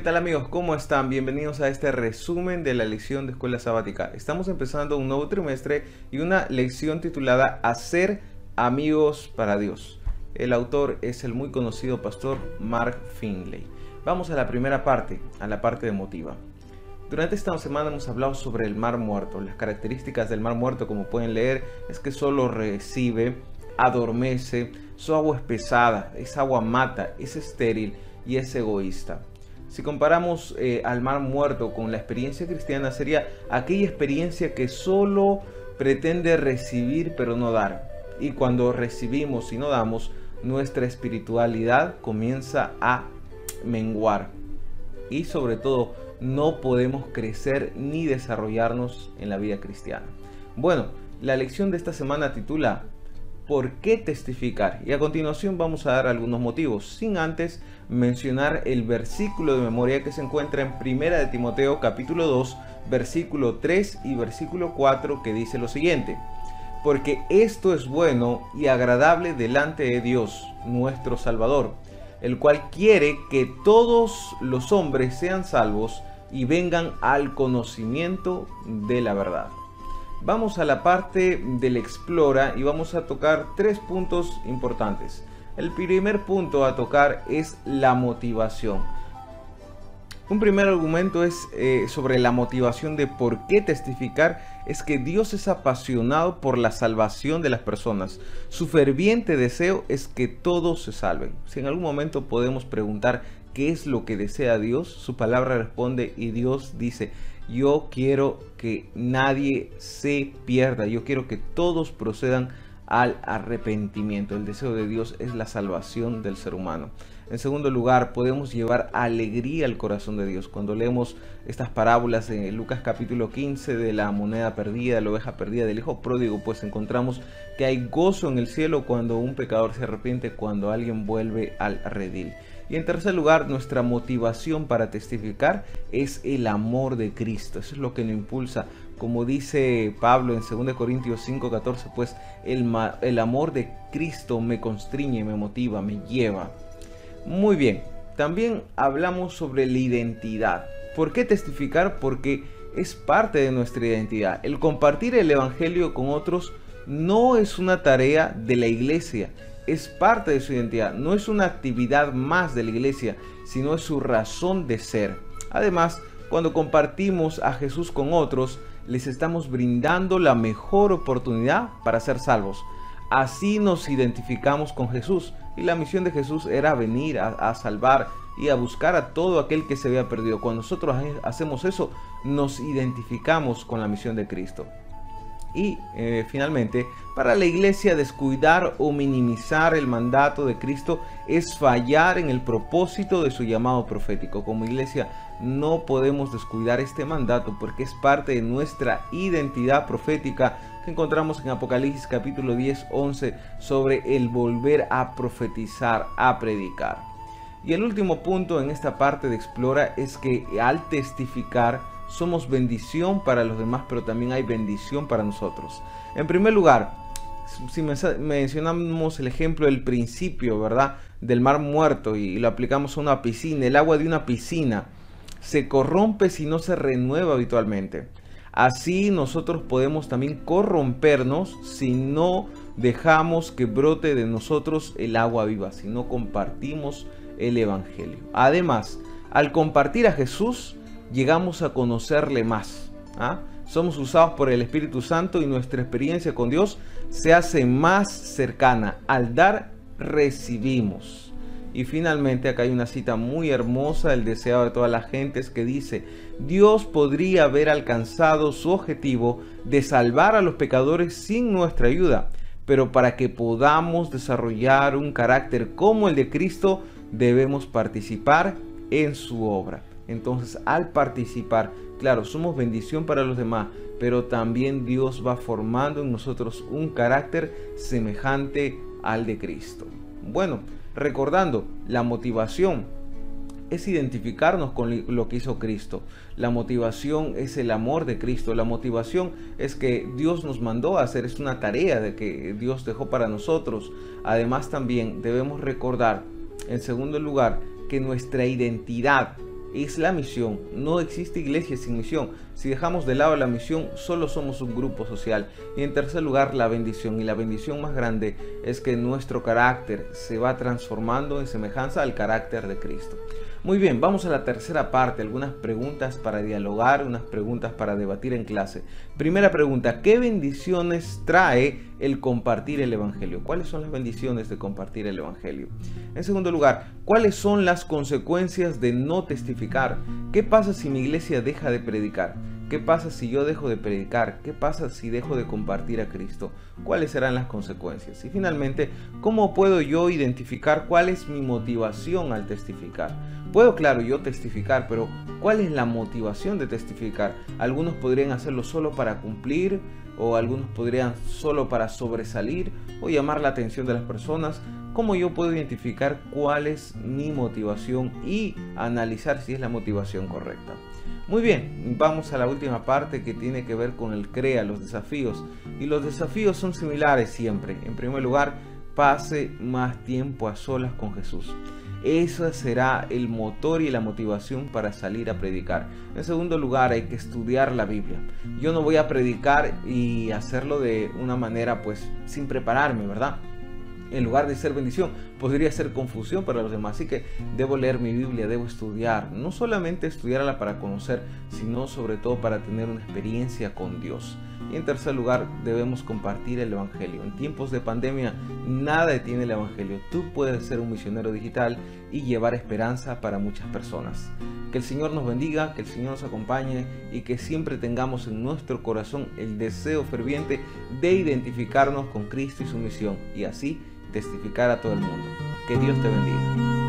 ¿Qué tal amigos? ¿Cómo están? Bienvenidos a este resumen de la lección de escuela sabática. Estamos empezando un nuevo trimestre y una lección titulada Hacer amigos para Dios. El autor es el muy conocido pastor Mark Finley. Vamos a la primera parte, a la parte emotiva. Durante esta semana hemos hablado sobre el mar muerto. Las características del mar muerto, como pueden leer, es que solo recibe, adormece, su agua es pesada, esa agua mata, es estéril y es egoísta. Si comparamos eh, al mar muerto con la experiencia cristiana, sería aquella experiencia que solo pretende recibir pero no dar. Y cuando recibimos y no damos, nuestra espiritualidad comienza a menguar. Y sobre todo, no podemos crecer ni desarrollarnos en la vida cristiana. Bueno, la lección de esta semana titula ¿Por qué testificar? Y a continuación vamos a dar algunos motivos, sin antes mencionar el versículo de memoria que se encuentra en Primera de Timoteo capítulo 2, versículo 3 y versículo 4 que dice lo siguiente: Porque esto es bueno y agradable delante de Dios, nuestro Salvador, el cual quiere que todos los hombres sean salvos y vengan al conocimiento de la verdad. Vamos a la parte del explora y vamos a tocar tres puntos importantes. El primer punto a tocar es la motivación. Un primer argumento es eh, sobre la motivación de por qué testificar, es que Dios es apasionado por la salvación de las personas. Su ferviente deseo es que todos se salven. Si en algún momento podemos preguntar qué es lo que desea Dios, su palabra responde y Dios dice, yo quiero que nadie se pierda, yo quiero que todos procedan al arrepentimiento. El deseo de Dios es la salvación del ser humano. En segundo lugar, podemos llevar alegría al corazón de Dios. Cuando leemos estas parábolas en Lucas capítulo 15 de la moneda perdida, la oveja perdida del hijo pródigo, pues encontramos que hay gozo en el cielo cuando un pecador se arrepiente, cuando alguien vuelve al redil. Y en tercer lugar, nuestra motivación para testificar es el amor de Cristo. Eso es lo que nos impulsa. Como dice Pablo en 2 Corintios 5:14, pues el, el amor de Cristo me constriñe, me motiva, me lleva. Muy bien, también hablamos sobre la identidad. ¿Por qué testificar? Porque es parte de nuestra identidad. El compartir el Evangelio con otros no es una tarea de la iglesia, es parte de su identidad, no es una actividad más de la iglesia, sino es su razón de ser. Además, cuando compartimos a Jesús con otros, les estamos brindando la mejor oportunidad para ser salvos. Así nos identificamos con Jesús y la misión de Jesús era venir a, salvar y a buscar a todo aquel que se había perdido. Cuando nosotros hacemos eso, nos identificamos con la misión de Cristo. Y eh, finalmente, para la iglesia descuidar o minimizar el mandato de Cristo es fallar en el propósito de su llamado profético. Como iglesia no podemos descuidar este mandato porque es parte de nuestra identidad profética que encontramos en Apocalipsis capítulo 10, 11 sobre el volver a profetizar, a predicar. Y el último punto en esta parte de Explora es que al testificar, somos bendición para los demás, pero también hay bendición para nosotros. En primer lugar, si mencionamos el ejemplo del principio, ¿verdad? Del mar muerto y lo aplicamos a una piscina, el agua de una piscina se corrompe si no se renueva habitualmente. Así nosotros podemos también corrompernos si no dejamos que brote de nosotros el agua viva, si no compartimos el Evangelio. Además, al compartir a Jesús, llegamos a conocerle más. ¿ah? Somos usados por el Espíritu Santo y nuestra experiencia con Dios se hace más cercana. Al dar, recibimos. Y finalmente acá hay una cita muy hermosa del deseado de todas las gentes que dice, Dios podría haber alcanzado su objetivo de salvar a los pecadores sin nuestra ayuda, pero para que podamos desarrollar un carácter como el de Cristo, debemos participar en su obra. Entonces, al participar, claro, somos bendición para los demás, pero también Dios va formando en nosotros un carácter semejante al de Cristo. Bueno, recordando, la motivación es identificarnos con lo que hizo Cristo. La motivación es el amor de Cristo. La motivación es que Dios nos mandó a hacer. Es una tarea de que Dios dejó para nosotros. Además también debemos recordar, en segundo lugar, que nuestra identidad es la misión. No existe iglesia sin misión. Si dejamos de lado la misión, solo somos un grupo social. Y en tercer lugar, la bendición. Y la bendición más grande es que nuestro carácter se va transformando en semejanza al carácter de Cristo. Muy bien, vamos a la tercera parte, algunas preguntas para dialogar, unas preguntas para debatir en clase. Primera pregunta, ¿qué bendiciones trae el compartir el Evangelio? ¿Cuáles son las bendiciones de compartir el Evangelio? En segundo lugar, ¿cuáles son las consecuencias de no testificar? ¿Qué pasa si mi iglesia deja de predicar? ¿Qué pasa si yo dejo de predicar? ¿Qué pasa si dejo de compartir a Cristo? ¿Cuáles serán las consecuencias? Y finalmente, ¿cómo puedo yo identificar cuál es mi motivación al testificar? Puedo, claro, yo testificar, pero ¿cuál es la motivación de testificar? Algunos podrían hacerlo solo para cumplir, o algunos podrían solo para sobresalir o llamar la atención de las personas. ¿Cómo yo puedo identificar cuál es mi motivación y analizar si es la motivación correcta? Muy bien, vamos a la última parte que tiene que ver con el CREA, los desafíos. Y los desafíos son similares siempre. En primer lugar, pase más tiempo a solas con Jesús. Eso será el motor y la motivación para salir a predicar. En segundo lugar, hay que estudiar la Biblia. Yo no voy a predicar y hacerlo de una manera pues sin prepararme, ¿verdad? En lugar de ser bendición, podría ser confusión para los demás. Así que debo leer mi Biblia, debo estudiar, no solamente estudiarla para conocer, sino sobre todo para tener una experiencia con Dios. Y en tercer lugar, debemos compartir el Evangelio. En tiempos de pandemia, nada detiene el Evangelio. Tú puedes ser un misionero digital y llevar esperanza para muchas personas. Que el Señor nos bendiga, que el Señor nos acompañe y que siempre tengamos en nuestro corazón el deseo ferviente de identificarnos con Cristo y su misión y así testificar a todo el mundo. Que Dios te bendiga.